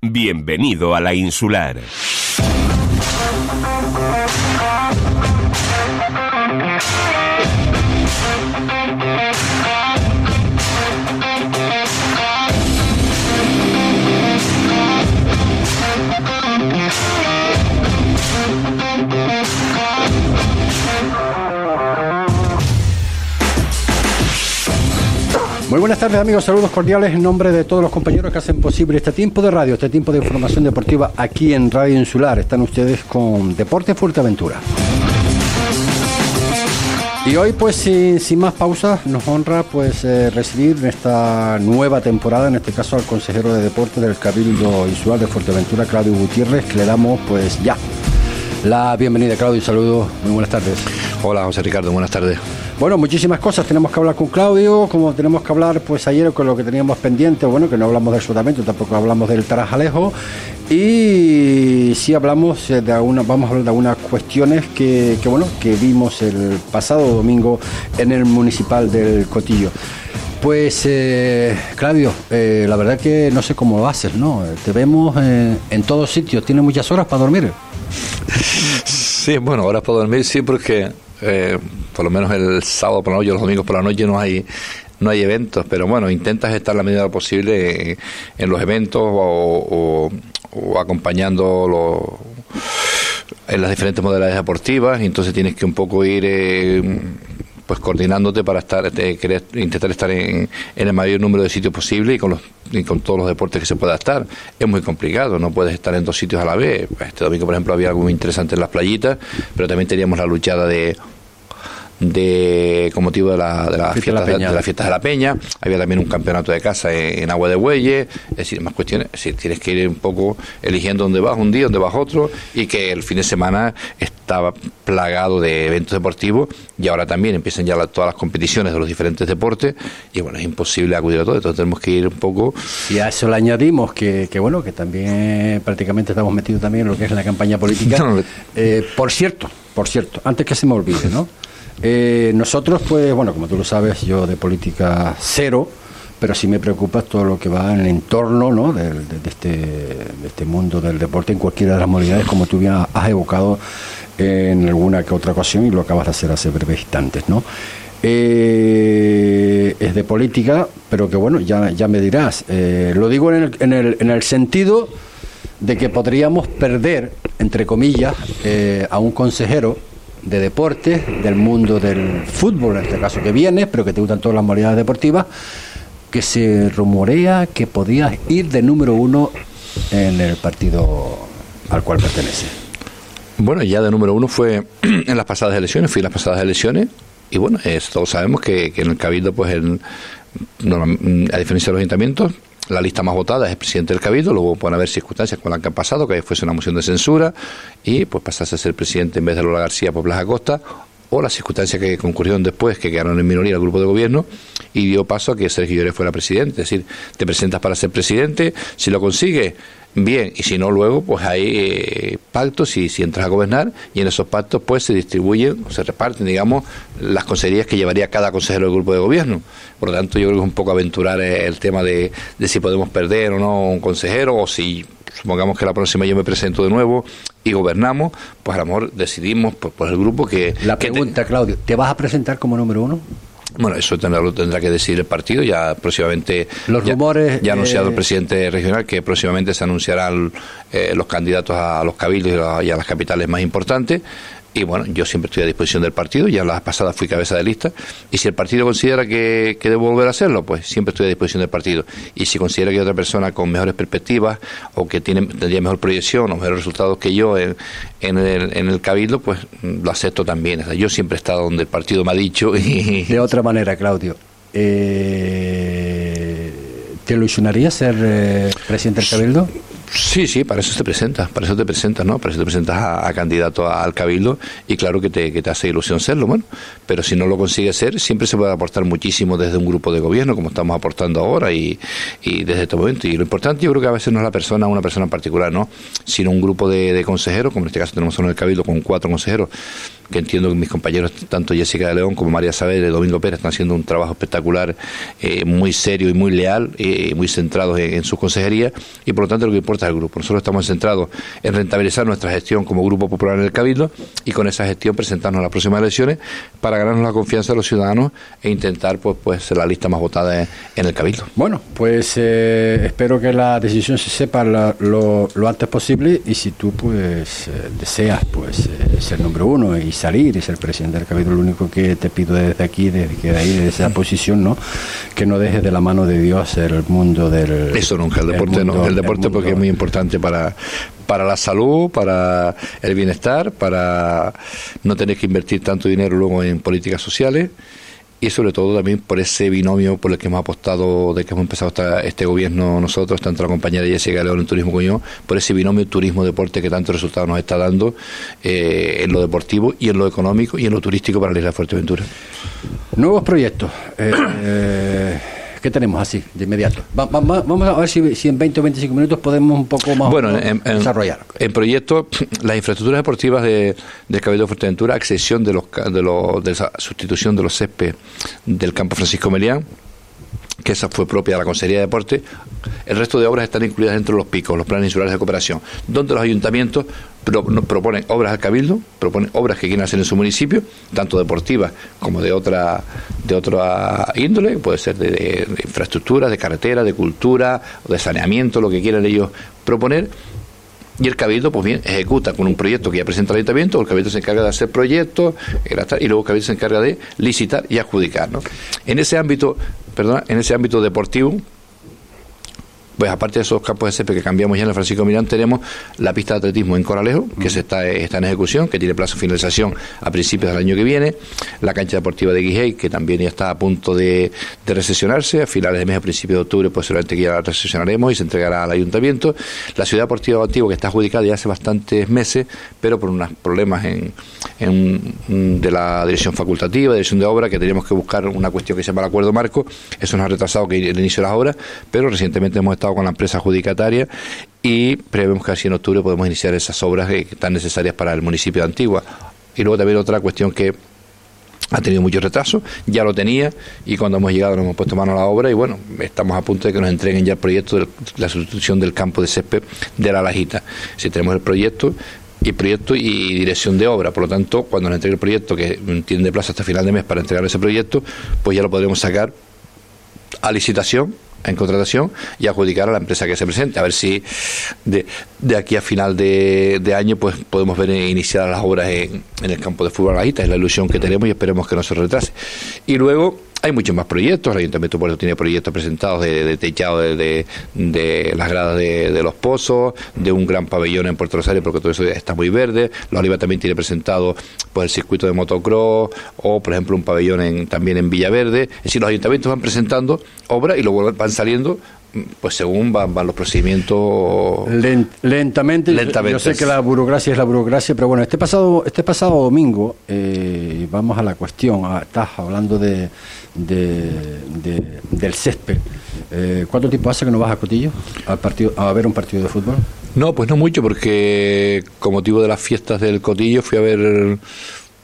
Bienvenido a la insular. Muy buenas tardes amigos, saludos cordiales en nombre de todos los compañeros que hacen posible este tiempo de radio, este tiempo de información deportiva aquí en Radio Insular. Están ustedes con Deporte Fuerteventura. Y hoy, pues sin, más pausas, nos honra pues eh, recibir esta nueva temporada, en este caso al consejero de deporte del Cabildo Insular de Fuerteventura, Claudio Gutiérrez, que le damos pues ya la bienvenida, Claudio, saludos, muy buenas tardes. Hola, José Ricardo, buenas tardes. Bueno, muchísimas cosas tenemos que hablar con Claudio, como tenemos que hablar pues ayer con lo que teníamos pendiente, bueno, que no hablamos del sudamento, tampoco hablamos del Tarajalejo, y sí hablamos de algunas, vamos a hablar de algunas cuestiones que, que, bueno, que vimos el pasado domingo en el municipal del Cotillo. Pues, eh, Claudio, eh, la verdad que no sé cómo lo haces, ¿no? Te vemos en todos sitios, ¿tienes muchas horas para dormir? Sí, bueno, horas para dormir sí, porque eh, por lo menos el sábado por la noche, los domingos por la noche no hay no hay eventos, pero bueno, intentas estar la medida posible en, los eventos o, o, o acompañando los, en las diferentes modalidades deportivas, y entonces tienes que un poco ir eh, pues coordinándote para estar querer intentar estar en, en, el mayor número de sitios posible y con los y con todos los deportes que se pueda estar. Es muy complicado no puedes estar en dos sitios a la vez. Este domingo por ejemplo había algo muy interesante en las playitas pero también teníamos la luchada de de con motivo de la, de la fiesta de, la de, las fiestas de la Peña. Había también un campeonato de casa en, en Agua de Bueyes. Es decir más cuestiones es decir, tienes que ir un poco eligiendo dónde vas un día dónde vas otro y que el fin de semana estaba plagado de eventos deportivos y ahora también empiezan ya la, todas las competiciones de los diferentes deportes y bueno es imposible acudir a todo entonces tenemos que ir un poco y a eso le añadimos que, que bueno que también prácticamente estamos metidos también en lo que es la campaña política. No, eh, por cierto por cierto antes que se me olvide no eh, nosotros, pues, bueno, como tú lo sabes, yo de política cero, pero sí me preocupa todo lo que va en el entorno ¿no? de, de, este, de este mundo del deporte en cualquiera de las modalidades, como tú bien has evocado en alguna que otra ocasión y lo acabas de hacer hace breves instantes, ¿no? Eh, es de política, pero que bueno, ya, ya me dirás. Eh, lo digo en el, en, el, en el sentido de que podríamos perder, entre comillas, eh, a un consejero de deporte, del mundo del fútbol, en este caso que viene, pero que te gustan todas las modalidades deportivas, que se rumorea que podías ir de número uno en el partido al cual pertenece. Bueno, ya de número uno fue en las pasadas elecciones, fui en las pasadas elecciones, y bueno, todos sabemos que, que, en el Cabildo, pues a diferencia de los ayuntamientos, la lista más votada es el presidente del Cabildo, luego pueden haber circunstancias con las que han pasado, que fuese una moción de censura y pues pasase a ser presidente en vez de Lola García por Blas Acosta, o las circunstancias que concurrieron después, que quedaron en minoría el grupo de gobierno, y dio paso a que Sergio Lloré fuera presidente. Es decir, te presentas para ser presidente, si lo consigues, bien, y si no, luego, pues hay eh, pactos y si entras a gobernar, y en esos pactos, pues se distribuyen, se reparten, digamos, las consejerías que llevaría cada consejero del grupo de gobierno. Por lo tanto, yo creo que es un poco aventurar el tema de, de si podemos perder o no un consejero, o si supongamos que la próxima yo me presento de nuevo y gobernamos, pues a lo mejor decidimos por, por el grupo que... La pregunta, que te... Claudio, ¿te vas a presentar como número uno? Bueno, eso tendrá, lo tendrá que decidir el partido. Ya próximamente. Los ya, rumores. Ya ha anunciado eh... el presidente regional que próximamente se anunciarán eh, los candidatos a los cabildos y a, y a las capitales más importantes. Y bueno, yo siempre estoy a disposición del partido, ya la pasada fui cabeza de lista, y si el partido considera que, que, debo volver a hacerlo, pues siempre estoy a disposición del partido. Y si considera que hay otra persona con mejores perspectivas o que tiene, tendría mejor proyección o mejores resultados que yo en, en, el, en el cabildo, pues lo acepto también. O sea, yo siempre he estado donde el partido me ha dicho. Y... De otra manera, Claudio, eh, ¿te ilusionaría ser eh, presidente del cabildo? Sí, sí, para eso te presentas, para eso te presentas, ¿no? Para eso te presentas a, candidato al cabildo y claro que te, que te, hace ilusión serlo, bueno, pero si no lo consigues ser, siempre se puede aportar muchísimo desde un grupo de gobierno, como estamos aportando ahora y, y desde este momento. Y lo importante yo creo que a veces no es la persona, una persona en particular, ¿no? Sino un grupo de, de consejeros, como en este caso tenemos en el cabildo con cuatro consejeros, que entiendo que mis compañeros, tanto Jessica de León como María Saavedra y Domingo Pérez, están haciendo un trabajo espectacular, eh, muy serio y muy leal, eh, muy centrados en, en sus consejerías, y por lo tanto lo que importa es el grupo. Nosotros estamos centrados en rentabilizar nuestra gestión como Grupo Popular en el Cabildo y con esa gestión presentarnos a las próximas elecciones para ganarnos la confianza de los ciudadanos e intentar pues, pues ser la lista más votada en el Cabildo. Bueno, pues eh, espero que la decisión se sepa lo, antes posible y si tú pues eh, deseas pues eh, ser número uno y salir y ser presidente del Cabildo, lo único que te pido desde aquí, desde que de ahí, desde esa posición, ¿no? Que no dejes de la mano de Dios el mundo del... Eso nunca, el deporte no, el deporte porque es muy importante para, para la salud, para el bienestar, para no tener que invertir tanto dinero luego en políticas sociales y sobre todo también por ese binomio por el que hemos apostado de que hemos empezado este gobierno nosotros, tanto la compañera Jessica León en Turismo yo, por ese binomio turismo-deporte que tantos resultados nos está dando eh, en lo deportivo y en lo económico y en lo turístico para la isla de Fuerteventura. Nuevos proyectos. Eh, eh, ¿Qué tenemos así de inmediato? vamos a ver si, en 20 o 25 minutos podemos un poco más bueno, desarrollar. En proyectos, las infraestructuras deportivas de, de Cabildo de Fuerteventura, accesión de, los, de, los, de la sustitución de los césped del campo Francisco Melián, que esa fue propia de la Consejería de Deporte. El resto de obras están incluidas dentro de los picos, los planes insulares de cooperación, donde los ayuntamientos proponen obras al Cabildo, proponen obras que quieren hacer en su municipio, tanto deportivas como de otra, de otra índole, puede ser de, de infraestructura, de carretera, de cultura, de saneamiento, lo que quieran ellos proponer y el Cabildo, pues bien, ejecuta con un proyecto que ya presenta el Ayuntamiento, el Cabildo se encarga de hacer proyectos, y luego el Cabildo se encarga de licitar y adjudicar. ¿no? En ese ámbito, perdona, en ese ámbito deportivo, pues aparte de esos campos de césped que cambiamos ya en el Francisco Mirán, tenemos la pista de atletismo en Coralejo, que se está, está en ejecución, que tiene plazo de finalización a principios del año que viene, la cancha deportiva de Guijay, que también ya está a punto de, de recesionarse, a finales de mes, a principios de octubre, pues seguramente que ya la recesionaremos y se entregará al ayuntamiento, la ciudad deportiva de Antiguo, que está adjudicada ya hace bastantes meses, pero por unos problemas en, en, de la dirección facultativa, dirección de obra, que teníamos que buscar una cuestión que se llama el acuerdo marco, eso nos ha retrasado que el inicio de las obras, pero recientemente hemos estado con la empresa adjudicataria y prevemos que así en octubre podemos iniciar esas obras que están necesarias para el municipio de Antigua. Y luego también otra cuestión que ha tenido mucho retraso, ya lo tenía y cuando hemos llegado nos hemos puesto mano a la obra y bueno, estamos a punto de que nos entreguen ya el proyecto de la sustitución del campo de césped de la Lajita. Si tenemos el proyecto y proyecto y dirección de obra, por lo tanto, cuando nos entregue el proyecto que tiene de plazo hasta final de mes para entregar ese proyecto, pues ya lo podremos sacar a licitación en contratación y adjudicar a la empresa que se presente. A ver si de, de aquí a final de, año pues podemos ver iniciar las obras en, en el campo de fútbol Esta Es la ilusión que tenemos y esperemos que no se retrase. Y luego hay muchos más proyectos, el Ayuntamiento de tiene proyectos presentados de, techado de, de, las gradas de, los pozos, de un gran pabellón en Puerto Rosario, porque todo eso está muy verde. La Oliva también tiene presentado pues, el circuito de motocross o, por ejemplo, un pabellón en, también en Villaverde. Es decir, los ayuntamientos van presentando obras y luego van saliendo pues según van, los procedimientos lentamente, Yo, sé que la burocracia es la burocracia, pero bueno, este pasado este pasado domingo eh, vamos a la cuestión. Ah, estás hablando de, del césped. Eh, ¿Cuánto tiempo hace que no vas a Cotillo al partido a ver un partido de fútbol? No, pues no mucho, porque con motivo de las fiestas del Cotillo fui a ver,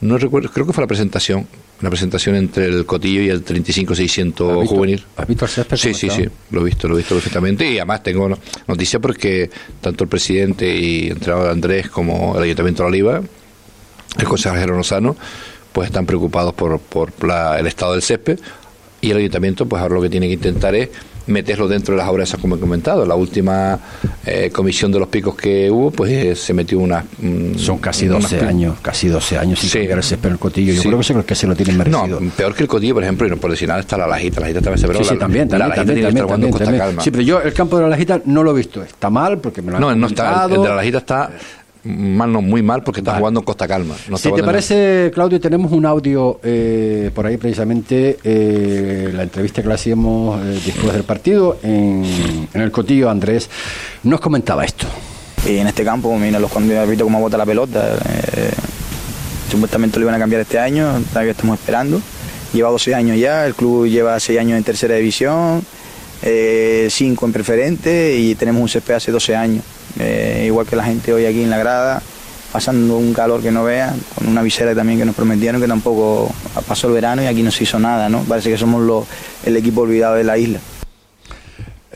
no recuerdo, creo que fue la presentación una presentación entre el Cotillo y el 35600 juvenil. ¿Has visto el césped? Sí, sí, sí, lo he visto, lo he visto perfectamente y además tengo noticia porque tanto el presidente y entrenador Andrés como el Ayuntamiento de Oliva, el consejero Lozano, pues están preocupados por, por el estado del césped y el Ayuntamiento pues ahora lo que tiene que intentar es meterlo dentro de las obras como he comentado. La última eh, comisión de los picos que hubo, pues eh, se metió una... Mm, Son casi 12 años, casi 12 años sin sí. cambiar el cotillo. Yo creo que es que se lo tienen merecido. No, peor que el cotillo, por ejemplo, y no por decir nada, está la lajita. La lajita también se Sí, sí, también, también, la también, también, también, Calma. Sí, pero yo el campo de la lajita no lo he visto. Está mal porque me lo han No, no está. El de la lajita está mal no muy mal porque está jugando Costa Calma. si te parece, Claudio, tenemos un audio eh, por ahí precisamente, eh, la entrevista que le hacíamos eh, después del partido en, el cotillo, Andrés nos comentaba esto. Y en este campo, mira los cuando he visto cómo bota la pelota, supuestamente lo iban a cambiar este año, todavía estamos esperando. Lleva 12 años ya, el club lleva 6 años en tercera división, 5 en preferente y tenemos un CP hace 12 años. Eh, igual que la gente hoy aquí en la grada, pasando un calor que no vean, con una visera también que nos prometieron que tampoco pasó el verano y aquí no se hizo nada, ¿no? Parece que somos el equipo olvidado de la isla.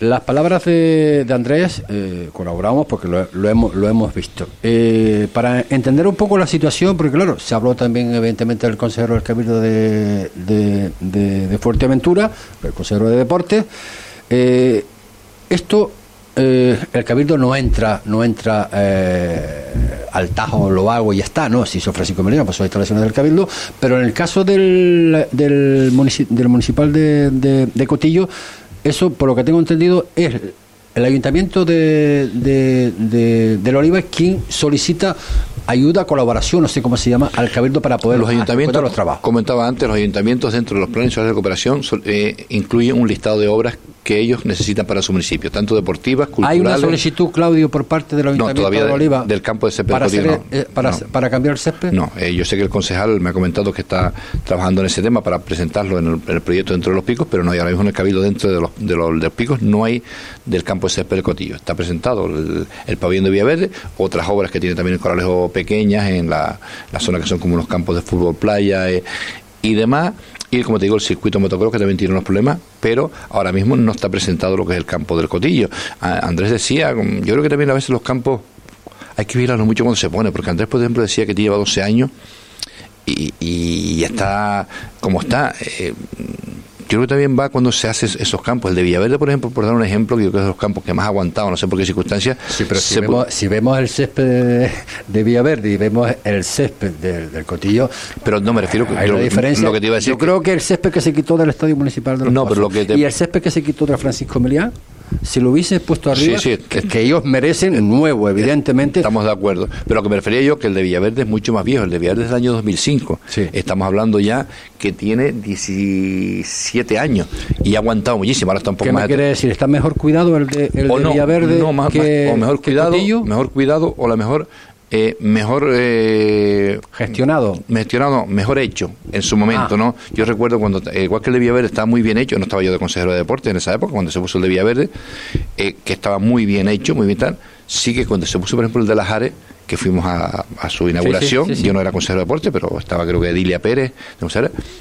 las palabras de, Andrés eh, colaboramos porque lo, hemos, lo hemos visto. Eh, para entender un poco la situación, porque claro, se habló también evidentemente del consejero del Cabildo de, de, Fuerteventura, el consejero de Deportes. Esto, el Cabildo no entra, no entra al tajo, lo hago y ya está, ¿no? Si hizo Francisco Melina, pues son instalaciones del Cabildo, pero en el caso del, del, del municipal de Cotillo, eso, por lo que tengo entendido, es el ayuntamiento de, de, de, Oliva quien solicita ayuda, colaboración, no sé cómo se llama, al cabildo para poder los ayuntamientos los trabajos. Comentaba antes, los ayuntamientos dentro de los planes de cooperación eh, incluyen un listado de obras que ellos necesitan para su municipio, tanto deportivas, culturales. ¿Hay una solicitud, Claudio, por parte del Ayuntamiento de Oliva? del campo de césped para, eh, para, cambiar el césped? No, eh, yo sé que el concejal me ha comentado que está trabajando en ese tema para presentarlo en el, proyecto dentro de los picos, pero no hay ahora mismo en el cabildo dentro de los, de los, picos, no hay del campo de césped. Está presentado el, el pabellón de Villaverde, otras obras que tiene también el Coralejo pequeñas en la, zona que son como unos campos de fútbol, playa eh, y demás y como te digo, el circuito motocross que también tiene unos problemas, pero ahora mismo no está presentado lo que es el campo del Cotillo. Andrés decía, mm, yo creo que también a veces los campos hay que mirarlo mucho cuando se pone, porque Andrés, por ejemplo, decía que lleva 12 años y, está como está. Eh, creo que también va cuando se hace esos campos. El de Villaverde, por ejemplo, por dar un ejemplo, que yo creo que es de los campos que más ha aguantado, no sé por qué circunstancias. Sí, pero si, vemos, si vemos, el césped de, Villaverde y vemos el césped del, Cotillo. Pero no me refiero a la diferencia. Lo que te iba a decir yo creo que el césped que se quitó del Estadio Municipal de los no, pero lo que y el césped que se quitó de Francisco Meliá si lo hubiese puesto arriba, que, ellos merecen nuevo, evidentemente. Estamos de acuerdo. Pero lo que me refería yo, que el de Villaverde es mucho más viejo. El de Villaverde es del año 2005. Estamos hablando ya que tiene 17 años y ha aguantado muchísimo. Ahora está un poco ¿Qué más. Me quiere decir? ¿Está mejor cuidado el de, el de Villaverde? No, más, o mejor cuidado, mejor cuidado o la mejor eh, mejor eh, gestionado. Gestionado mejor hecho en su momento ah. no yo recuerdo cuando eh, igual que el de Villaverde estaba muy bien hecho. No estaba yo de consejero de deporte en esa época cuando se puso el de Villaverde eh, que estaba muy bien hecho muy bien tal. Sí que cuando se puso por ejemplo el de las Jare que fuimos a, su inauguración yo no era consejero de deporte pero estaba creo que Edilia Pérez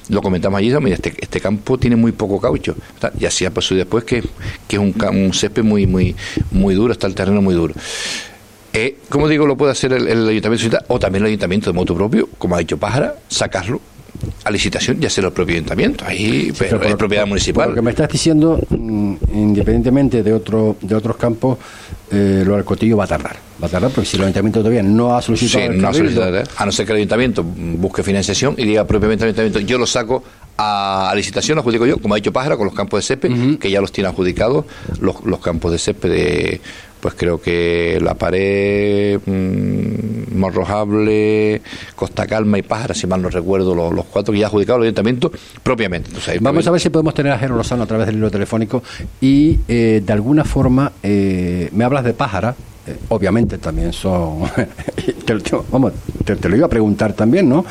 lo comentamos allí mira este, este campo tiene muy poco caucho y así pasó después que, que es un, un césped muy muy muy duro está el terreno muy duro eh, como digo, lo puede hacer el, ayuntamiento o también el ayuntamiento de moto propio, como ha dicho Pájara, sacarlo a licitación y hacerlo el propio ayuntamiento. Ahí pero es propiedad municipal. Lo que me estás diciendo, mm, independientemente de otro, de otros campos, eh, lo del cotillo va a tardar. Va a tardar porque si el ayuntamiento todavía no ha solicitado. no ¿eh? a no ser que el ayuntamiento busque financiación y diga propiamente al ayuntamiento, yo lo saco a, licitación, lo adjudico yo, como ha dicho Pájara, con los campos de césped, que ya los tiene adjudicados, los, los campos de césped de pues creo que la pared, mmm, Morrojable, Costa Calma y Pájara, si mal no recuerdo, los, cuatro que ya adjudicado el ayuntamiento propiamente. Vamos a ver si podemos tener a Jero Lozano a través del hilo telefónico y eh, de alguna forma eh, me hablas de Pájara. Eh, obviamente también son. vamos, te lo iba a preguntar también, ¿no?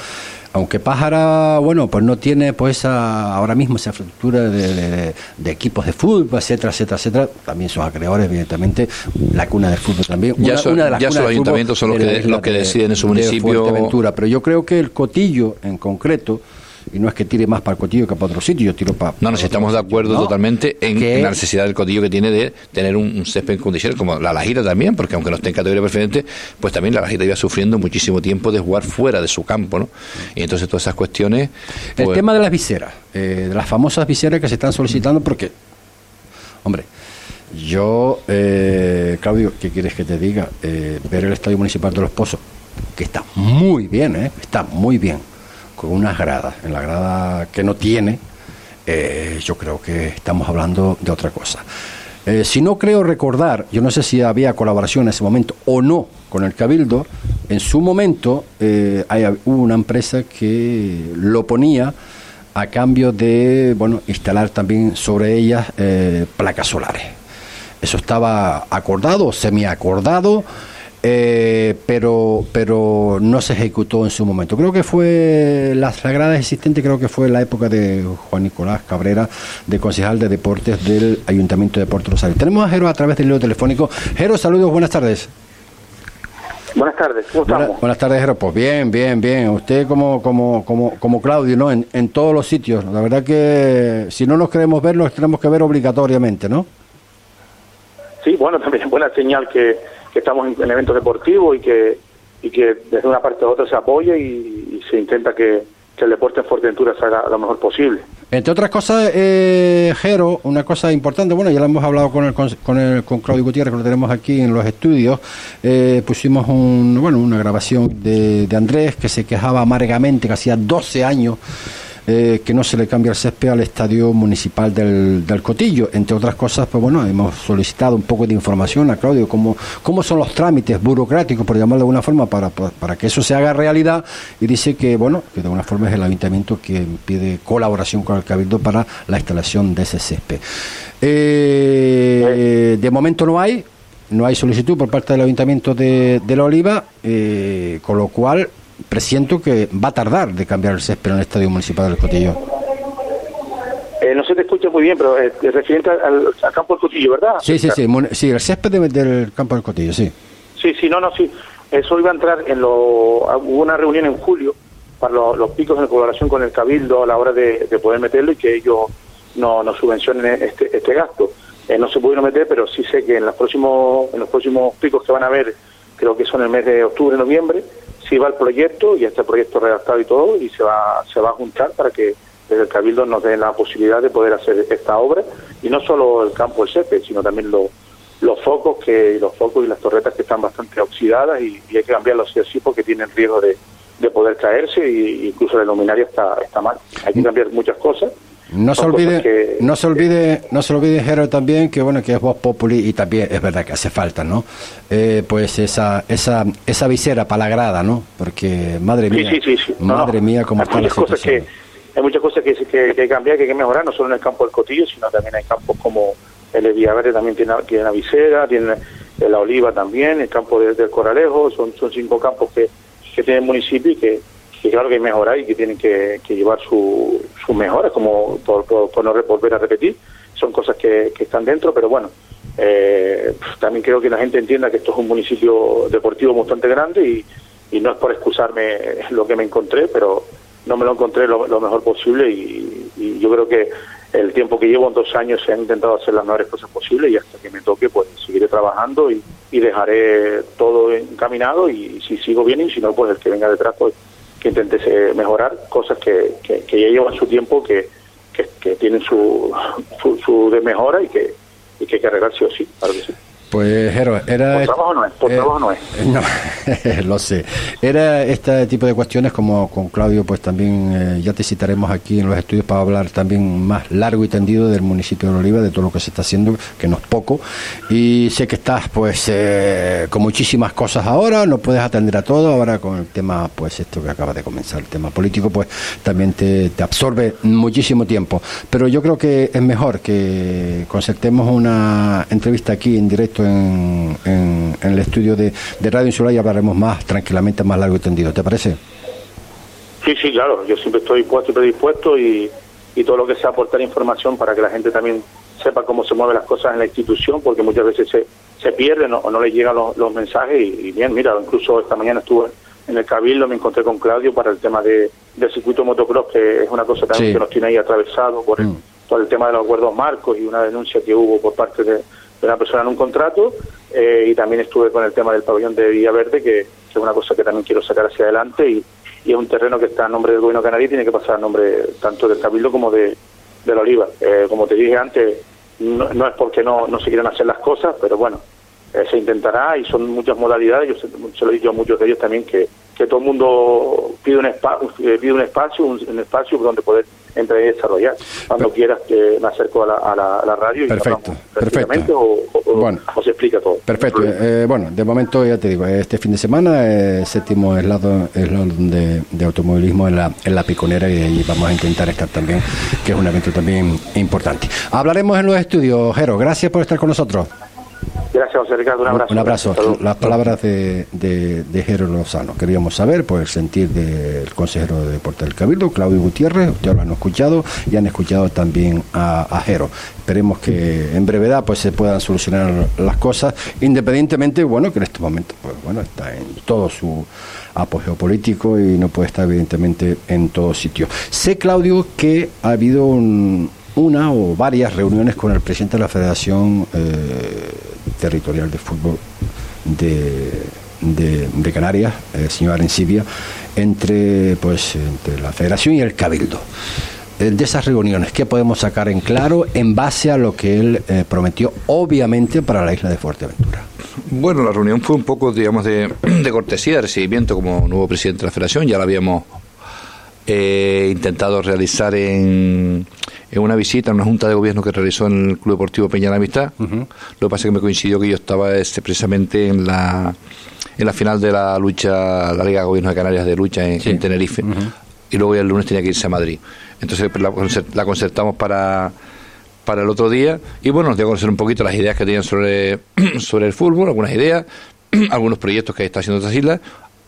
Aunque Pájara, bueno, pues no tiene pues ahora mismo esa estructura de, equipos de fútbol, etcétera, etcétera, etcétera, también son acreedores, evidentemente, la cuna del fútbol también. Ya son, de los ayuntamientos son los que, los que deciden en su municipio. pero yo creo que el Cotillo, en concreto, y no es que tire más para el cotillo que para otro sitio, yo tiro para... No, nos estamos de acuerdo totalmente en, la necesidad del cotillo que tiene de tener un, césped en condiciones, como la Lajita también, porque aunque no esté en categoría preferente, pues también la Lajita iba sufriendo muchísimo tiempo de jugar fuera de su campo, ¿no? Y entonces todas esas cuestiones... el pues tema de las viseras, eh, de las famosas viseras que se están solicitando, porque, hombre... Yo, eh, Claudio, ¿qué quieres que te diga? Eh, ver el Estadio Municipal de Los Pozos, que está muy bien, ¿eh? está muy bien con unas gradas, en la grada que no tiene, eh, yo creo que estamos hablando de otra cosa. Eh, si no creo recordar, yo no sé si había colaboración en ese momento o no con el Cabildo, en su momento eh, hubo una empresa que lo ponía a cambio de bueno instalar también sobre ellas placas solares. Eso estaba acordado, semi acordado eh, pero, pero no se ejecutó en su momento. Creo que fue la sagrada existente, creo que fue la época de Juan Nicolás Cabrera, de concejal de deportes del Ayuntamiento de Puerto Rosario. Tenemos a Jero a través del hilo telefónico. Jero, saludos, buenas tardes. Buenas tardes, ¿cómo estamos? Buenas, tardes, Jero. Pues bien, bien, bien. Usted como, como, como, como Claudio, ¿no? En, en todos los sitios. La verdad que si no nos queremos ver, nos tenemos que ver obligatoriamente, ¿no? sí, bueno, también es buena señal que, que estamos en, en eventos deportivos y que, y que desde una parte a otra se apoya y, se intenta que, que el deporte en Fuerteventura se haga lo mejor posible. Entre otras cosas, eh, Jero, una cosa importante, bueno, ya lo hemos hablado con el, con el, con Claudio Gutiérrez, que lo tenemos aquí en los estudios, eh, pusimos un, bueno, una grabación de, de Andrés que se quejaba amargamente que hacía 12 años eh, que no se le cambia el césped al estadio municipal del, del, Cotillo. Entre otras cosas, pues bueno, hemos solicitado un poco de información a Claudio, cómo, cómo son los trámites burocráticos, por llamarlo de alguna forma, para, para que eso se haga realidad. Y dice que, bueno, que de alguna forma es el ayuntamiento que pide colaboración con el Cabildo para la instalación de ese césped. Eh, de momento no hay, no hay solicitud por parte del Ayuntamiento de, de La Oliva, eh, con lo cual presiento que va a tardar de cambiar el césped en el Estadio Municipal del Cotillo. Eh, no se te escucha muy bien, pero eh, referente al, al, campo del Cotillo, ¿verdad? Sí, sí, sí, sí, el césped de, del campo del Cotillo, sí. Sí, sí, no, no, sí. Eso iba a entrar en lo... Hubo una reunión en julio para lo, los picos en colaboración con el Cabildo a la hora de, de poder meterlo y que ellos no, no subvencionen este, este gasto. Eh, no se pudieron meter, pero sí sé que en los próximos en los próximos picos que van a haber, creo que son el mes de octubre, noviembre, sí va el proyecto y este proyecto redactado y todo y se va se va a juntar para que desde el Cabildo nos den la posibilidad de poder hacer esta obra. Y no solo el campo del CEPE, sino también lo, los focos que los focos y las torretas que están bastante oxidadas y, y hay que cambiarlos así así porque tienen riesgo de, de poder caerse e incluso la luminaria está está mal. Hay que cambiar muchas cosas no se olvide, que, no se olvide, no se olvide, Jero, también que bueno que es voz populi y también es verdad que hace falta, ¿no? Eh, pues esa, esa, esa visera palagrada, ¿no? Porque madre mía, sí, sí, sí, madre no, mía, cómo está la situación. Que, hay muchas cosas que, que, que, hay que cambiar, que hay que mejorar, no solo en el campo del Cotillo, sino también hay campos como el Villaverde también tiene, tiene la visera, tiene la Oliva también, el campo de, del Coralejo, son, son cinco campos que, que tiene el municipio y que que claro que hay mejorar y que tienen que, que llevar sus su mejoras, como por, no volver a repetir. Son cosas que, están dentro, pero bueno, eh, también creo que la gente entienda que esto es un municipio deportivo bastante grande y, y no es por excusarme lo que me encontré, pero no me lo encontré lo, mejor posible y, y, yo creo que el tiempo que llevo en dos años se han intentado hacer las mejores cosas posibles y hasta que me toque pues seguiré trabajando y, y dejaré todo encaminado y si sigo bien y si no pues el que venga detrás pues que intentes eh, mejorar cosas que, que, ya llevan su tiempo, que, que, que tienen su, su, su, de mejora y que, y que hay que arreglar sí o sí, claro que sí. Pues, Jero, era... Por trabajo no es, por eh, trabajo no es. No, lo sé. Era este tipo de cuestiones como con Claudio, pues también eh, ya te citaremos aquí en los estudios para hablar también más largo y tendido del municipio de Oliva, de todo lo que se está haciendo, que no es poco. Y sé que estás pues eh, con muchísimas cosas ahora, no puedes atender a todo, ahora con el tema, pues esto que acaba de comenzar, el tema político, pues también te, te absorbe muchísimo tiempo. Pero yo creo que es mejor que concertemos una entrevista aquí en directo en, en, en el estudio de, de, Radio Insular y hablaremos más tranquilamente, más largo y tendido. ¿Te parece? Sí, sí, claro. Yo siempre estoy dispuesto y predispuesto y, y todo lo que sea aportar información para que la gente también sepa cómo se mueven las cosas en la institución, porque muchas veces se, se pierden o, o no les llegan los, los mensajes. Y, y, bien, mira, incluso esta mañana estuve en el Cabildo, me encontré con Claudio para el tema de, del circuito motocross, que es una cosa también sí. que nos tiene ahí atravesado por mm. por el tema de los acuerdos marcos y una denuncia que hubo por parte de una persona en un contrato eh, y también estuve con el tema del pabellón de Villaverde, que, es una cosa que también quiero sacar hacia adelante y, es un terreno que está a nombre del gobierno canario y tiene que pasar a nombre tanto del Cabildo como de, de la Oliva. Eh, como te dije antes, no, es porque no, no se quieran hacer las cosas, pero bueno, eh, se intentará y son muchas modalidades, yo se, se, lo he dicho a muchos de ellos también, que, que todo el mundo pide un, espa eh, pide un espacio, un espacio donde poder entre desarrollar. Cuando quieras que me acerco a la, a la, a la radio perfecto, y perfecto. O, o, bueno, o, se explica todo. Perfecto. Eh, bueno, de momento ya te digo, este fin de semana, eh, séptimo eslado, eslado de, de, automovilismo en la, en la Piconera y ahí vamos a intentar estar también, que es un evento también importante. Hablaremos en los estudios, Jero. Gracias por estar con nosotros. Un abrazo. Un abrazo. Las palabras de, de, de Jero Lozano. Queríamos saber por el sentir del consejero de Deportes del Cabildo, Claudio Gutiérrez. Ustedes lo han escuchado y han escuchado también a, a Jero. Esperemos que en brevedad pues se puedan solucionar las cosas, independientemente, bueno, que en este momento, pues bueno, está en todo su apogeo político y no puede estar evidentemente en todo sitio. Sé, Claudio, que ha habido un una o varias reuniones con el presidente de la Federación eh, Territorial de Fútbol de, Canarias, el señor Arencibia, entre, pues, entre la Federación y el Cabildo. Eh, de esas reuniones, ¿qué podemos sacar en claro en base a lo que él eh, prometió, obviamente, para la isla de Fuerteventura? Bueno, la reunión fue un poco, digamos, de, de cortesía, de recibimiento como nuevo presidente de la Federación. Ya la habíamos eh, intentado realizar en, en, una visita, en una junta de gobierno que realizó en el Club Deportivo Peña de la Amistad. Lo que pasa es que me coincidió que yo estaba este, precisamente en la, en la final de la lucha, la Liga de Gobiernos de Canarias de lucha en, Tenerife. Y luego el lunes tenía que irse a Madrid. Entonces pues, la, concertamos para, para el otro día y bueno, nos dio a conocer un poquito las ideas que tenían sobre, sobre el fútbol, algunas ideas, algunos proyectos que está haciendo otras islas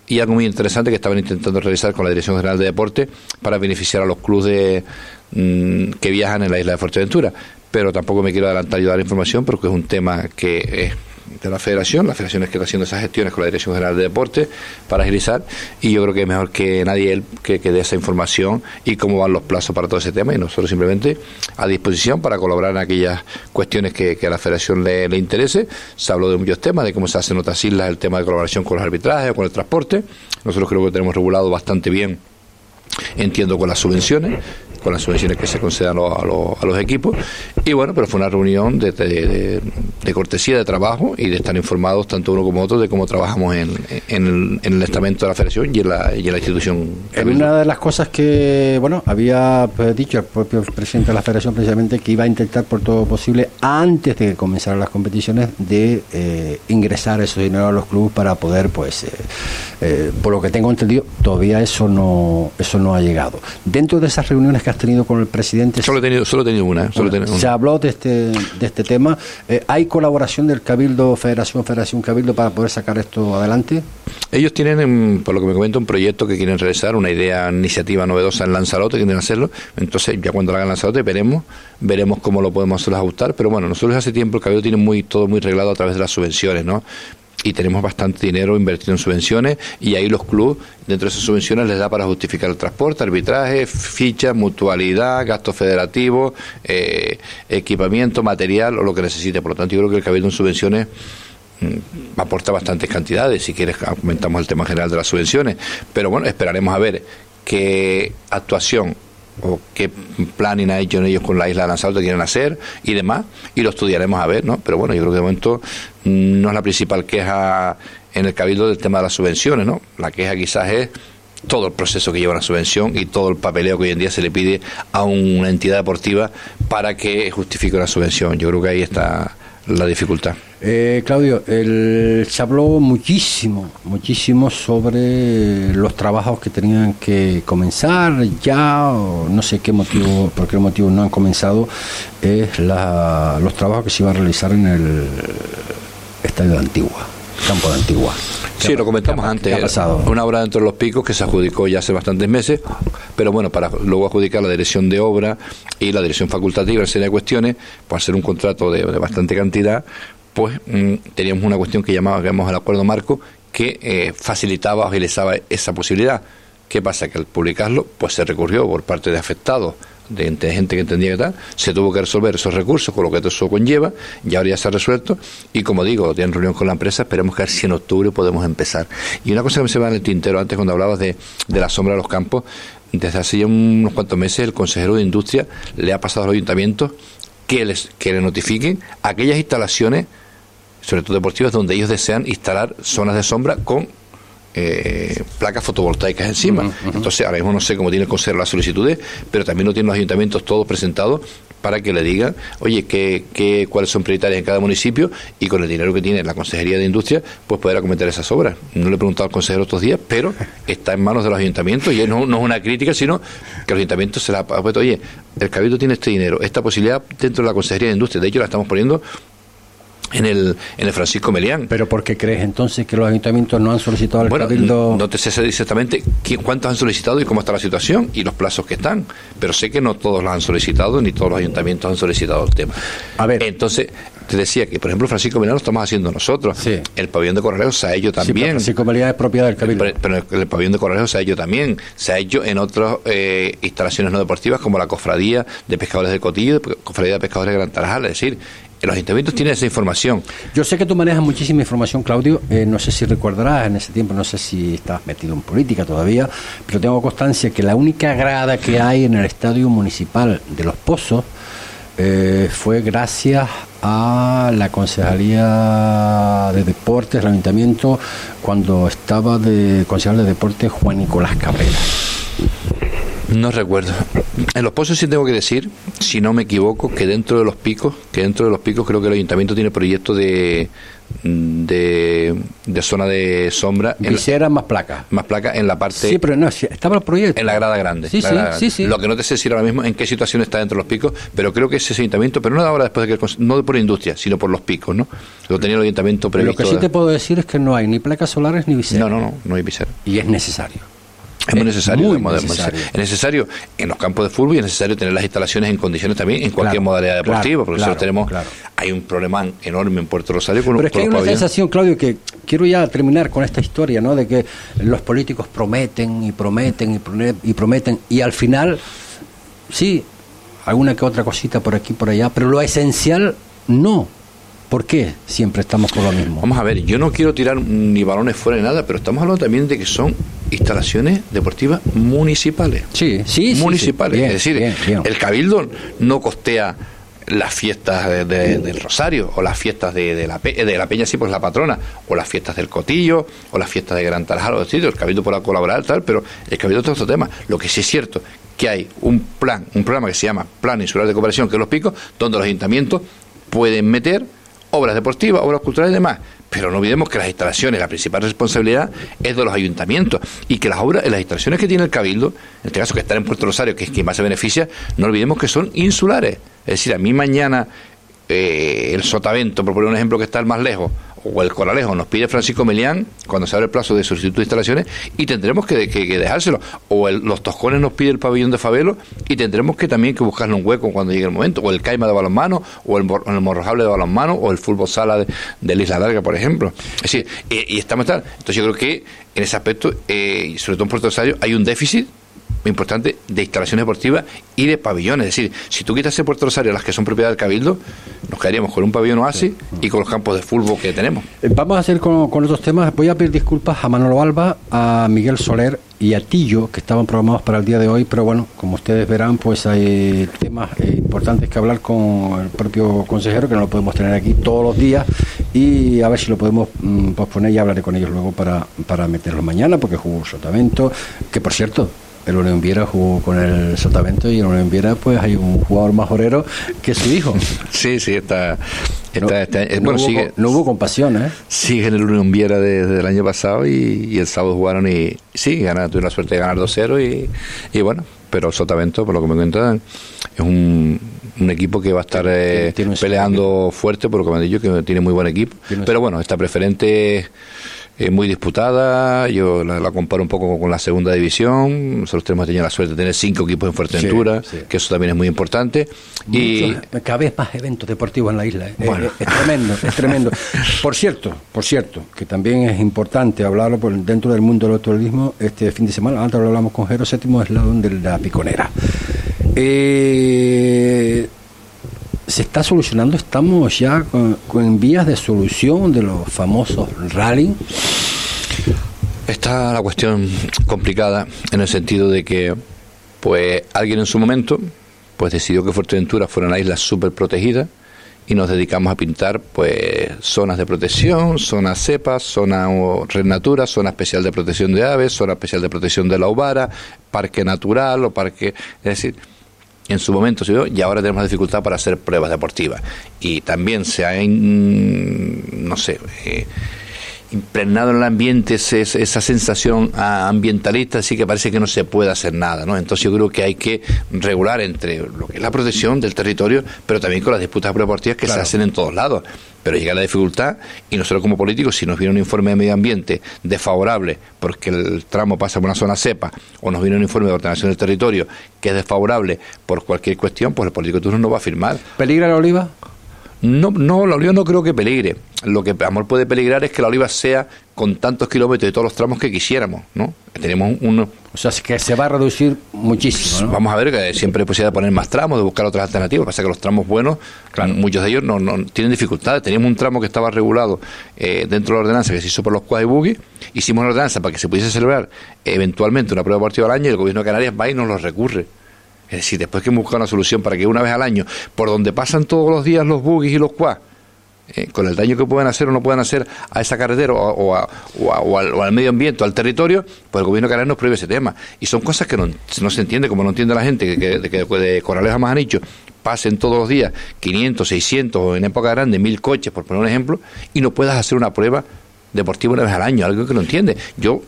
y algo muy interesante que estaban intentando realizar con la Dirección General de Deporte para beneficiar a los clubes mm, que viajan en la isla de Fuerteventura. Pero tampoco me quiero adelantar y dar información porque es un tema que es de la federación, la federación es que está haciendo esas gestiones con la Dirección General de Deportes para agilizar y yo creo que es mejor que nadie él que, que dé esa información y cómo van los plazos para todo ese tema y nosotros simplemente a disposición para colaborar en aquellas cuestiones que, a la federación le, le, interese. Se habló de muchos temas, de cómo se hace en otras islas el tema de colaboración con los arbitrajes con el transporte. Nosotros creo que tenemos regulado bastante bien entiendo con las subvenciones con las subvenciones que se concedan a, los equipos. Y bueno, pero fue una reunión de, cortesía de trabajo y de estar informados tanto uno como otro de cómo trabajamos en, el, estamento de la federación y en la, y en la institución. Una de las cosas que, bueno, había pues, dicho el propio presidente de la federación precisamente que iba a intentar por todo posible antes de que comenzaran las competiciones de eh, ingresar esos dinero a los clubes para poder, pues, eh, eh, por lo que tengo entendido, todavía eso no, eso no ha llegado. Dentro de esas reuniones has tenido con el presidente? Solo he tenido, solo he tenido una. Se habló de este, de este tema. Eh, ¿Hay colaboración del Cabildo, Federación, Federación, Cabildo para poder sacar esto adelante? Ellos tienen, por lo que me comento, un proyecto que quieren realizar, una idea, iniciativa novedosa en Lanzarote, quieren hacerlo. Entonces, ya cuando lo hagan Lanzarote, veremos, veremos cómo lo podemos hacer ajustar. Pero bueno, nosotros hace tiempo el Cabildo tiene muy, todo muy reglado a través de las subvenciones, ¿no? Y tenemos bastante dinero invertido en subvenciones y ahí los clubes dentro de esas subvenciones les da para justificar el transporte, arbitraje, ficha, mutualidad, gastos federativos, eh, equipamiento, material o lo que necesite. Por lo tanto, yo creo que el Cabildo en subvenciones mm, aporta bastantes cantidades. Si quieres, comentamos el tema general de las subvenciones. Pero bueno, esperaremos a ver qué actuación o qué planning ha hecho ellos con la isla de Lanzarote quieren hacer y demás, y lo estudiaremos a ver, ¿no? Pero bueno, yo creo que de momento no es la principal queja en el Cabildo del tema de las subvenciones, ¿no? La queja quizás es todo el proceso que lleva una subvención y todo el papeleo que hoy en día se le pide a una entidad deportiva para que justifique una subvención. Yo creo que ahí está la dificultad. Eh, Claudio, el, se habló muchísimo, muchísimo sobre los trabajos que tenían que comenzar ya, no sé qué motivo, por qué motivo no han comenzado, es la, los trabajos que se iban a realizar en el estadio de Antigua, campo de Antigua. Sí, lo comentamos antes. Una obra dentro de los picos que se adjudicó ya hace bastantes meses, pero bueno, para luego adjudicar la dirección de obra y la dirección facultativa, en serie de cuestiones, para hacer un contrato de, bastante cantidad, pues mm, teníamos una cuestión que llamábamos el acuerdo marco que eh, facilitaba o agilizaba esa posibilidad. ¿Qué pasa? Que al publicarlo, pues se recurrió por parte de afectados de gente que entendía que tal, se tuvo que resolver esos recursos con lo que eso conlleva, y ahora ya se ha resuelto, y como digo, en reunión con la empresa, esperemos que a ver si en octubre podemos empezar. Y una cosa que me se va en el tintero antes cuando hablabas de, de la sombra de los campos, desde hace ya unos cuantos meses el consejero de Industria le ha pasado a los ayuntamientos que, les, que le notifiquen aquellas instalaciones, sobre todo deportivas, donde ellos desean instalar zonas de sombra con eh, placas fotovoltaicas encima. Entonces, ahora mismo no sé cómo tiene el Consejo las solicitudes, pero también lo tienen los ayuntamientos todos presentados para que le digan, oye, ¿qué, qué, cuáles son prioritarias en cada municipio y con el dinero que tiene la Consejería de Industria, pues poder acometer esas obras. No le he preguntado al consejero estos días, pero está en manos de los ayuntamientos y no, no es una crítica, sino que los ayuntamientos se la han puesto, oye, el Cabildo tiene este dinero, esta posibilidad dentro de la Consejería de Industria, de hecho la estamos poniendo en el, en el Francisco Melián. ¿Pero por qué crees entonces que los ayuntamientos no han solicitado al Cabildo? No te sé exactamente cuántos han solicitado y cómo está la situación y los plazos que están, pero sé que no todos los han solicitado ni todos los ayuntamientos han solicitado el tema. A ver. Entonces, te decía que, por ejemplo, Francisco Milán lo estamos haciendo nosotros. Sí. El pabellón de Corralejo se ha hecho Sí, pero también. Francisco Melía es propiedad del Cabildo. Pero, pero el pabellón de Corralejo se ha hecho también. Se ha hecho en otras eh, instalaciones no deportivas, como la Cofradía de Pescadores de Cotillo, Cofradía de Pescadores de Gran Tarajal. Es decir, los ayuntamientos tienen esa información. Yo sé que tú manejas muchísima información, Claudio. Eh, no sé si recordarás en ese tiempo, no sé si estabas metido en política todavía, pero tengo constancia que la única grada que hay en el estadio municipal de Los Pozos eh, fue gracias a la Concejalía de Deportes, el Ayuntamiento, cuando estaba de concejal de Deportes Juan Nicolás Cabrera. No recuerdo. En los pozos sí tengo que decir, si no me equivoco, que dentro de los picos, que dentro de los picos creo que el ayuntamiento tiene proyecto de de, de zona de sombra Visera más placas. más placa en la parte Sí, pero no, estaba el proyecto. en la grada grande. Sí, sí, grada grande. sí, sí. Lo que no te sé decir ahora mismo en qué situación está dentro de los picos, pero creo que ese ayuntamiento, pero no de ahora después de que el no por industria, sino por los picos, ¿no? Lo tenía el ayuntamiento Lo previsto. que sí te puedo decir es que no hay ni placas solares ni visera. No, no, no, no hay visera. Y es necesario. Es muy Es necesario, muy necesario. Es necesario en los campos de fútbol y es necesario tener las instalaciones en condiciones también en cualquier Claro, modalidad deportiva, claro, porque claro, nosotros tenemos, hay un problema enorme en Puerto Rosario con, Pero es que hay una pabellones. sensación, Claudio, que quiero ya terminar con esta historia, ¿no? De que los políticos prometen y prometen y prone- y prometen y al final, sí, alguna que otra cosita por aquí por allá, pero lo esencial no. ¿Por qué siempre estamos con lo mismo? Vamos a ver, yo no quiero tirar ni balones fuera ni nada, pero estamos hablando también de que son instalaciones deportivas municipales. Sí, sí, sí, municipales. sí. Bien, es decir, bien, bien. el cabildo no costea las fiestas de- de- del Rosario o las fiestas de, de la, Pe- de la Peña, sí, pues la patrona, o las fiestas del Cotillo, o las fiestas de Gran Tarajal, o. El cabildo podrá colaborar, tal, pero el cabildo es otro tema. Lo que sí es cierto que hay un plan, un programa que se llama Plan Insular de Cooperación, que es los picos, donde los ayuntamientos pueden meter obras deportivas, obras culturales y demás. Pero no olvidemos que las instalaciones, la principal responsabilidad es de los ayuntamientos y que las obras, las instalaciones que tiene el Cabildo, en este caso que están en Puerto Rosario, que es quien más se beneficia, no olvidemos que son insulares. Es decir, a mí mañana eh, el Sotavento, por poner un ejemplo que está el más lejos, o el Coralejo, nos pide Francisco Melián cuando se abre el plazo de solicitud de instalaciones y tendremos que, que- que dejárselo. O el- los Toscones nos pide el pabellón de Fabelo y tendremos que también que buscarle un hueco cuando llegue el momento. O el Caima de balonmano, o el, mor- el Morrojable de balonmano, o el fútbol sala de, la Isla Larga, por ejemplo. Es decir, eh, y estamos tal. Entonces yo creo que en ese aspecto, eh, y sobre todo en Puerto Rosario, hay un déficit importante de instalaciones deportivas y de pabellones. Es decir, si tú quitas en Puerto Rosario las que son propiedad del Cabildo, nos quedaríamos con un pabellón oasis y con los campos de fútbol que tenemos. Eh, Vamos a hacer con, con otros temas. Voy a pedir disculpas a Manolo Alba, a Miguel Soler y a Tillo, que estaban programados para el día de hoy, pero bueno, como ustedes verán, pues hay temas eh, importantes que hablar con el propio consejero, que no lo podemos tener aquí todos los días, y a ver si lo podemos mm, posponer y hablaré con ellos luego para, para meterlo mañana, porque jugó Sotavento, que por cierto, el Unión Viera jugó con el Sotavento y en el Unión Viera pues hay un jugador majorero que es su hijo. Sí, sí, está. está, No, está- no bueno, hubo, sigue, no hubo compasión, ¿eh? sigue en el Unión Viera de- desde el año pasado y, y el sábado jugaron y sí, ganaron, tuvieron la suerte de ganar 2-0 y, y bueno, pero Sotavento, por lo que me cuentan, es un, un equipo que va a estar eh, peleando fuerte, por lo que me han dicho, que tiene muy buen equipo. Pero bueno, esta preferente es muy disputada, yo la, la comparo un poco con la segunda división, nosotros hemos tenido la suerte de tener cinco equipos en Fuerteventura, Sí, sí. que eso también es muy importante. Y cada vez más eventos deportivos en la isla. ¿eh? Bueno. Es, es tremendo, es tremendo. Por cierto, por cierto, que también es importante hablarlo por, dentro del mundo del automovilismo este fin de semana. Antes lo hablamos con Jero Séptimo, es la de la piconera. Eh, se está solucionando, estamos ya con, vías de solución de los famosos rally. Está la cuestión complicada en el sentido de que, pues, alguien en su momento, pues decidió que Fuerteventura fuera una isla súper protegida y nos dedicamos a pintar, pues, zonas de protección, zona cepa, zona o, red natura, zona especial de protección de aves, zona especial de protección de la ubara, parque natural o parque, es decir, en su momento se y ahora tenemos dificultad para hacer pruebas deportivas. Y también se ha, no sé, eh, impregnado en el ambiente esa sensación ah, ambientalista, así que parece que no se puede hacer nada. ¿no? Entonces yo creo que hay que regular entre lo que es la protección del territorio, pero también con las disputas deportivas que se hacen en todos lados. Pero llega la dificultad y nosotros como políticos, si nos viene un informe de medio ambiente desfavorable porque el tramo pasa por una zona cepa, o nos viene un informe de ordenación del territorio que es desfavorable por cualquier cuestión, pues el político de turno no va a firmar. ¿Peligra la oliva? No, no, la oliva no creo que peligre. Lo que amor puede peligrar es que la oliva sea con tantos kilómetros y todos los tramos que quisiéramos, ¿no? Tenemos uno. O sea, es que se va a reducir muchísimo, ¿no? Vamos a ver que siempre hay posibilidad de poner más tramos, de buscar otras alternativas. Pasa que los tramos buenos, muchos de ellos no, no, tienen dificultades. Teníamos un tramo que estaba regulado eh, dentro de la ordenanza que se hizo por los quad y buggy. Hicimos una ordenanza para que se pudiese celebrar eventualmente una prueba deportiva al año y el gobierno de Canarias va y nos lo recurre. Es decir, después que hemos buscado una solución para que una vez al año, por donde pasan todos los días los buggies y los quads, eh, con el daño que pueden hacer o no pueden hacer a esa carretera o, al, medio ambiente o al territorio, pues el gobierno canario nos prohíbe ese tema. Y son cosas que no, se entiende, como no entiende la gente, que, que, que de Corralejo a Majanicho pasen todos los días 500, 600 o en época grande mil coches, por poner un ejemplo, y no puedas hacer una prueba deportiva una vez al año, algo que no entiende. Yo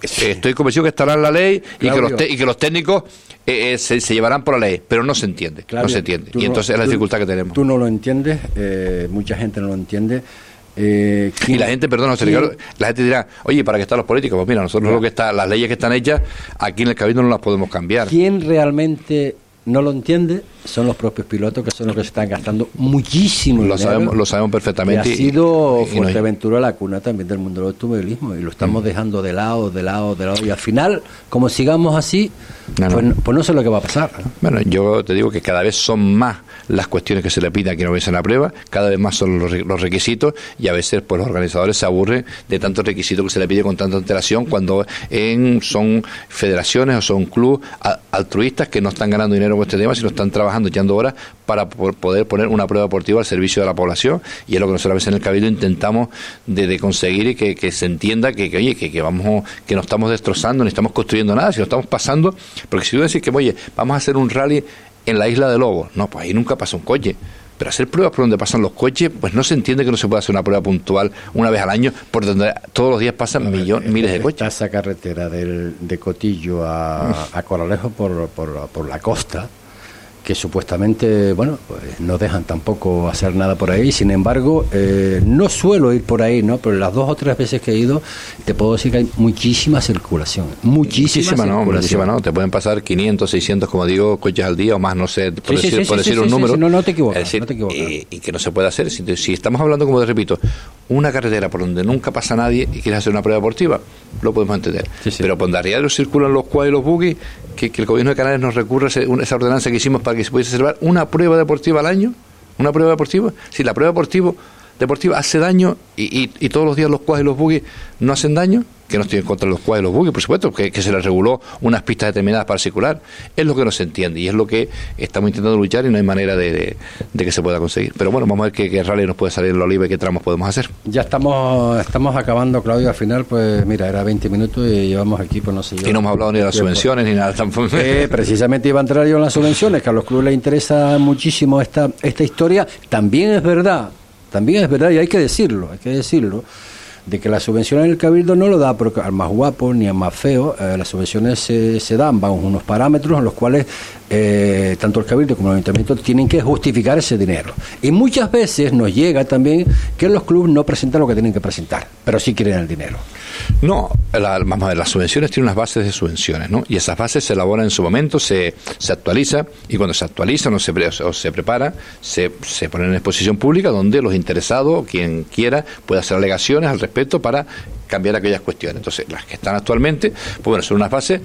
estoy convencido que estará en la ley y que, los y que los técnicos eh, eh, se, llevarán por la ley, pero no se entiende, no se entiende. Y entonces es la dificultad que tenemos. Tú no lo entiendes, eh, mucha gente no lo entiende. y la gente, perdón, la gente dirá, oye, ¿para qué están los políticos? Pues mira, nosotros lo que está, las leyes que están hechas, aquí en el Cabildo no las podemos cambiar. ¿Quién realmente no lo entiende son los propios pilotos que son los que se están gastando muchísimo lo sabemos lo sabemos perfectamente y ha sido Fuerteventura la cuna también del mundo del automovilismo y lo estamos mm. dejando de lado de lado de lado y al final como sigamos así pues, pues, no sé lo que va a pasar bueno yo te digo que cada vez son más las cuestiones que se le pide a quien no en la prueba, cada vez más son los, requisitos y a veces pues los organizadores se aburren de tantos requisitos que se le pide con tanta antelación cuando en, son federaciones o son clubes altruistas que no están ganando dinero con este tema, sino están trabajando echando horas para poder poner una prueba deportiva al servicio de la población. Y es lo que nosotros a veces en el Cabildo intentamos de, conseguir y que, se entienda que, oye, que, que, vamos, que no estamos destrozando, ni estamos construyendo nada, sino estamos pasando, porque si tú decís que, oye, vamos a hacer un rally en la isla de Lobos. No, pues ahí nunca pasa un coche. Pero hacer pruebas por donde pasan los coches, pues no se entiende que no se pueda hacer una prueba puntual una vez al año por donde todos los días pasan millones, miles de coches. Esa carretera del, de Cotillo a, a Coralejo por, por, por la costa, que supuestamente, bueno, pues no dejan tampoco hacer nada por ahí. Sin embargo, eh, no suelo ir por ahí, ¿no? Pero las dos o tres veces que he ido, te puedo decir que hay muchísima circulación. Muchísima, no, muchísima no. Te pueden pasar 500, 600, como digo, coches al día o más, no sé, por decir, un número. no, no te equivocas. Y, que no se puede hacer. Si, estamos hablando, como te repito, una carretera por donde nunca pasa nadie y quieres hacer una prueba deportiva, lo podemos entender. Pero por donde a circulan los cuadros y los buggy, que, el gobierno de Canarias nos recurra esa ordenanza que hicimos para que se pudiese celebrar una prueba deportiva al año, una prueba deportiva, si la prueba deportiva deportiva hace daño y, y, todos los días los cuadros y los buggy no hacen daño, que no estoy en contra de los cuadros y los buggy, por supuesto, que, se les reguló unas pistas determinadas para circular, es lo que no se entiende y es lo que estamos intentando luchar y no hay manera de, que se pueda conseguir. Pero bueno, vamos a ver qué, rally nos puede salir en la oliva y qué tramos podemos hacer. Ya estamos estamos acabando, Claudio, al final, pues mira, era 20 minutos y llevamos aquí, pues no sé Y no hemos hablado ni de las subvenciones ni nada tampoco. Eh, precisamente iba a entrar yo en las subvenciones, que a los clubes les interesa muchísimo esta, esta historia. También es verdad también es verdad, y hay que decirlo, hay que decirlo, de que las subvenciones el Cabildo no lo da porque al más guapo ni al más feo, eh, las subvenciones se, se, dan bajo unos parámetros en los cuales eh, tanto el Cabildo como el Ayuntamiento tienen que justificar ese dinero. Y muchas veces nos llega también que los clubes no presentan lo que tienen que presentar, pero sí quieren el dinero. No, vamos a las subvenciones tienen unas bases de subvenciones, ¿no? Y esas bases se elaboran en su momento, se, se actualiza, y cuando se actualiza o se, o se prepara, se, se pone en exposición pública donde los interesados, quien quiera, puede hacer alegaciones al respecto para cambiar aquellas cuestiones. Entonces, las que están actualmente, pues bueno, son unas bases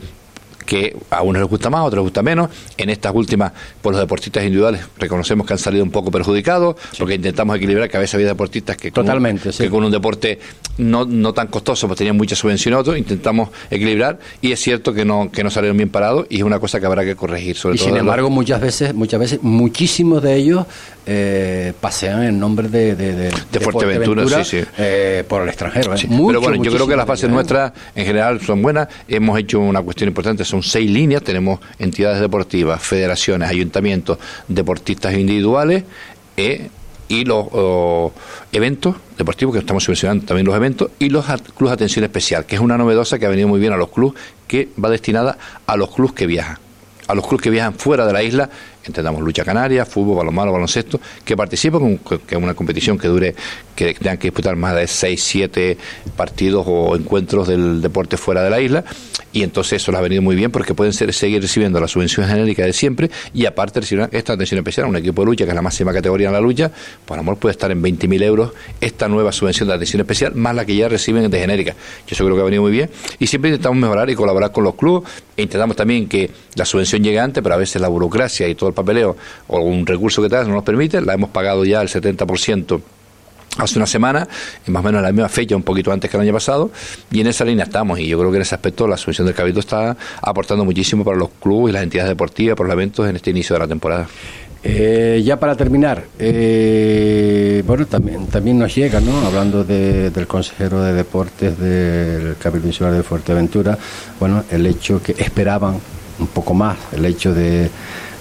que a unos les gusta más, a otros les gusta menos. En estas últimas, por los deportistas individuales, reconocemos que han salido un poco perjudicados, porque intentamos equilibrar que a veces había deportistas que, Totalmente, con, que con un deporte no, no tan costoso, pues tenían mucha subvención otros, intentamos equilibrar, y es cierto que no, que no salieron bien parados, y es una cosa que habrá que corregir. Sobre y sin embargo, muchas veces, muchas veces, muchísimos de ellos eh, pasean en nombre de, de, de, de Fuerteventura, sí, sí. Eh, por el extranjero. ¿eh? Pero bueno, yo creo que las bases nuestras en general son buenas. Hemos hecho una cuestión importante, son seis líneas, tenemos entidades deportivas, federaciones, ayuntamientos, deportistas individuales eh, y los eventos deportivos, que estamos subvencionando también los eventos, y los clubes de atención especial, que es una novedosa que ha venido muy bien a los clubes, que va destinada a los clubes que viajan a los clubes que viajan fuera de la isla entendamos lucha canaria, fútbol, balonmano, baloncesto, que participen, que es una competición que dure, que tengan que disputar más de 6, 7 partidos o encuentros del deporte fuera de la isla, y entonces eso les ha venido muy bien porque pueden ser, seguir recibiendo la subvención genérica de siempre y aparte recibir esta atención especial, un equipo de lucha que es la máxima categoría en la lucha, por amor puede estar en 20.000 euros esta nueva subvención de atención especial, más la que ya reciben de genérica. Yo eso creo que ha venido muy bien. Y siempre intentamos mejorar y colaborar con los clubes. E intentamos también que la subvención llegue antes, pero a veces la burocracia y todo el papeleo o algún recurso que tal no nos permite, la hemos pagado ya el 70% hace una semana, más o menos a la misma fecha, un poquito antes que el año pasado, y en esa línea estamos, y yo creo que en ese aspecto la subvención del Cabildo está aportando muchísimo para los clubes y las entidades deportivas, por los eventos en este inicio de la temporada. Eh, ya para terminar, eh, bueno, también, también nos llega, ¿no? Hablando del consejero de deportes del Cabildo Insular de Fuerteventura, bueno, el hecho que esperaban un poco más, el hecho de,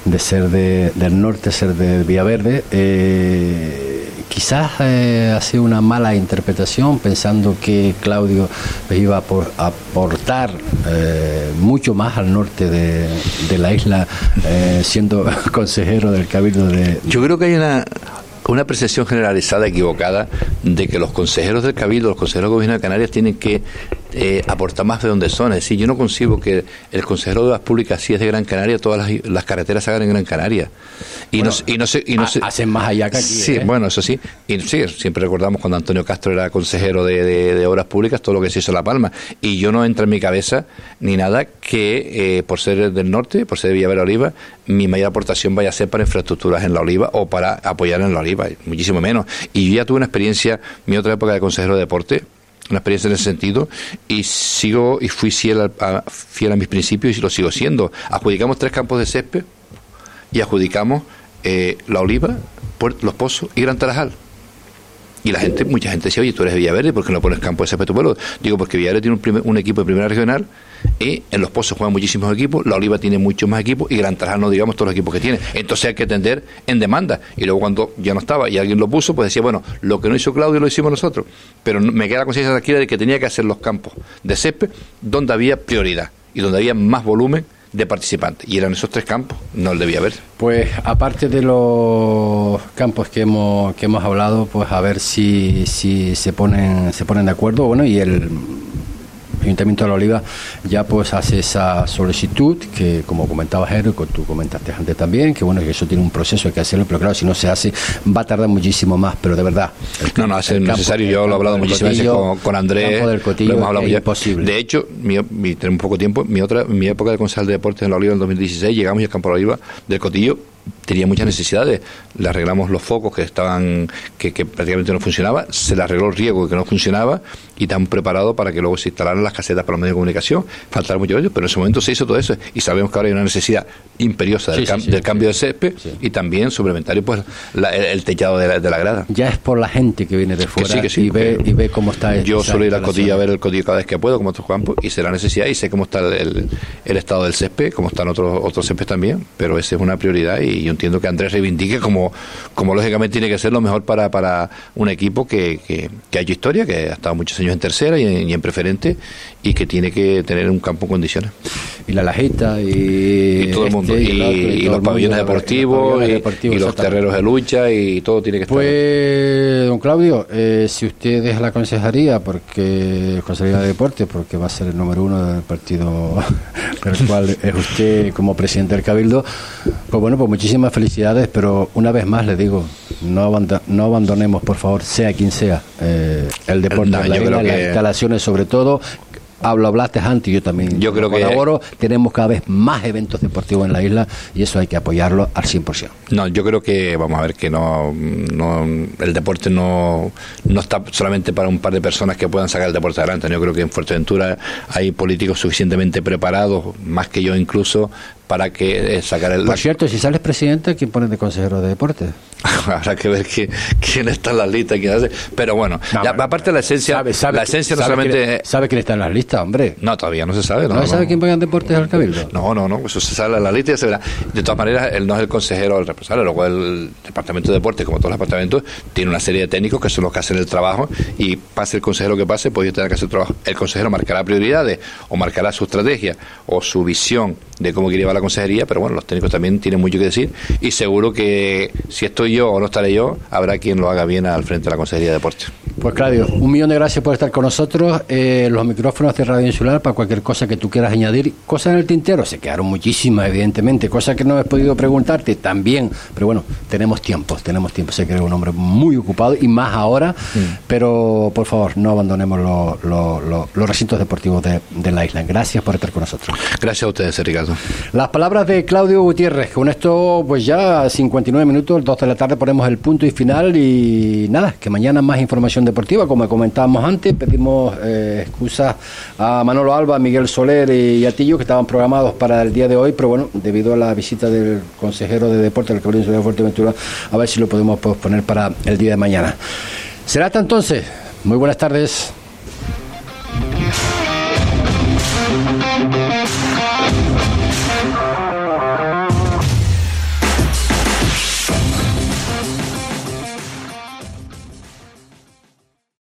de ser de, del norte, ser de Villaverde, eh, quizás eh, ha sido una mala interpretación pensando que Claudio iba a aportar eh, mucho más al norte de, la isla eh, siendo consejero del cabildo de... Yo creo que hay una, una percepción generalizada equivocada de que los consejeros del Cabildo, los consejeros del Gobierno de Canarias tienen que eh, aportar más de donde son. Es decir, yo no concibo que el consejero de las públicas, si es de Gran Canaria, todas las, carreteras se hagan en Gran Canaria. Y, no, y no se, y no hacen más allá que aquí. Sí, ¿eh? bueno, eso sí. Y sí, siempre recordamos cuando Antonio Castro era consejero de, Obras Públicas, todo lo que se hizo en La Palma. Y yo no entra en mi cabeza ni nada que eh, por ser del norte, por ser de Villavera Oliva, mi mayor aportación vaya a ser para infraestructuras en la Oliva o para apoyar en la Oliva, muchísimo menos. Y yo ya tuve una experiencia, mi otra época de consejero de deporte, una experiencia en ese sentido y sigo y fui fiel a, fiel a mis principios y lo sigo siendo. Adjudicamos tres campos de césped y adjudicamos eh, La Oliva, Los Pozos y Gran Tarajal. Y la gente, mucha gente decía, oye, tú eres de Villaverde, ¿por qué no pones campo de césped tu pueblo? Digo, porque Villaverde tiene un equipo de primera regional y en Los Pozos juegan muchísimos equipos, La Oliva tiene muchos más equipos y Gran Tarajal digamos todos los equipos que tiene. Entonces hay que atender en demanda. Y luego cuando ya no estaba y alguien lo puso, pues decía, bueno, lo que no hizo Claudio lo hicimos nosotros. Pero me queda la conciencia tranquila de que tenía que hacer los campos de césped donde había prioridad y donde había más volumen de participantes. Y eran esos tres campos, no el debía haber. Pues aparte de los campos que hemos, que hemos hablado, pues a ver si, si se ponen, se ponen de acuerdo, bueno, y el Ayuntamiento de la Oliva ya pues hace esa solicitud que como comentaba Jero, que tú comentaste antes también, que bueno, que eso tiene un proceso, hay que hacerlo, pero claro, si no se hace va a tardar muchísimo más, pero de verdad. no, no, es necesario, yo lo he hablado muchísimas veces con, Andrés, lo hemos hablado es De hecho, mi, mi, tenemos un poco tiempo, mi otra mi época de concejal de deportes en la Oliva en 2016, llegamos el campo de la Oliva del Cotillo tenía muchas necesidades. Le arreglamos los focos que estaban, que, prácticamente no funcionaba, se le arregló el riego que no funcionaba y están preparados para que luego se instalaran las casetas para los medios de comunicación. Faltaron mucho ellos, pero en ese momento se hizo todo eso y sabemos que ahora hay una necesidad imperiosa del, cambio de césped y también suplementario pues el, techado de la, grada. Ya es por la gente que viene de fuera y, ve, y ve cómo está. Yo suelo ir al cotilla a ver el cotillo cada vez que puedo, como otros campos, y sé la necesidad y sé cómo está el, el, estado del césped, cómo están otros otros céspedes también, pero esa es una prioridad y yo entiendo que Andrés reivindique como, como lógicamente tiene que ser lo mejor para, para un equipo que, que, que ha hecho historia, que ha estado muchos años en tercera y en, preferente y que tiene que tener un campo en condiciones. Y la lajita y, todo el mundo, este, y, los pabellones deportivos, y, los terreros de lucha y todo tiene que estar. Pues, don Claudio, eh, si usted deja la consejería, porque consejería de deporte, porque va a ser el número uno del partido del cual es usted como presidente del Cabildo, pues bueno, pues muchísimas felicidades, pero una vez más le digo, no, no abandonemos, por favor, sea quien sea, eh, el deporte, la, las instalaciones sobre todo, hablo, hablaste antes, yo también yo creo colaboro, tenemos cada vez más eventos deportivos en la isla y eso hay que apoyarlo al 100%. No, yo creo que, vamos a ver, que no, no el deporte no, no está solamente para un par de personas que puedan sacar el deporte adelante. Yo creo que en Fuerteventura hay políticos suficientemente preparados, más que yo incluso, para que eh, sacar el... Por cierto, si sales presidente, ¿quién pone de consejero de deporte? Habrá que ver quién, está en las listas, quién hace. Pero bueno, aparte de la esencia, la esencia no solamente... ¿Sabe quién está en las listas, hombre? No, todavía no se sabe. ¿No, sabe quién pone deportes al cabildo? No, no, no, eso se sale en la lista y ya se verá. De todas maneras, él no es el consejero del responsable, luego el departamento de deportes, como todos los departamentos, tiene una serie de técnicos que son los que hacen el trabajo y pase el consejero que pase, pues ellos tendrán que hacer el trabajo. El consejero marcará prioridades o marcará su estrategia o su visión de cómo quiere llevar la la consejería, pero bueno, los técnicos también tienen mucho que decir y seguro que si estoy yo o no estaré yo, habrá quien lo haga bien al frente de la Consejería de Deportes. Pues Claudio, un millón de gracias por estar con nosotros. Eh, los micrófonos de Radio Insular para cualquier cosa que tú quieras añadir. Cosas en el tintero, se quedaron muchísimas, evidentemente. Cosas que no he podido preguntarte también. Pero bueno, tenemos tiempo, tenemos tiempo. Sé que eres un hombre muy ocupado y más ahora. Pero por favor, no abandonemos los recintos deportivos de, de, la isla. Gracias por estar con nosotros. Gracias a ustedes, Ricardo. Las palabras de Claudio Gutiérrez. Con esto, pues ya 59 minutos, 2 de la tarde ponemos el punto y final. Y nada, que mañana más información deportiva, como comentábamos antes. Pedimos eh, excusas a Manolo Alba, Miguel Soler y a Tillo, que estaban programados para el día de hoy, pero bueno, debido a la visita del consejero de deporte del Cabildo de Fuerteventura, a ver si lo podemos posponer para el día de mañana. Será hasta entonces. Muy buenas tardes.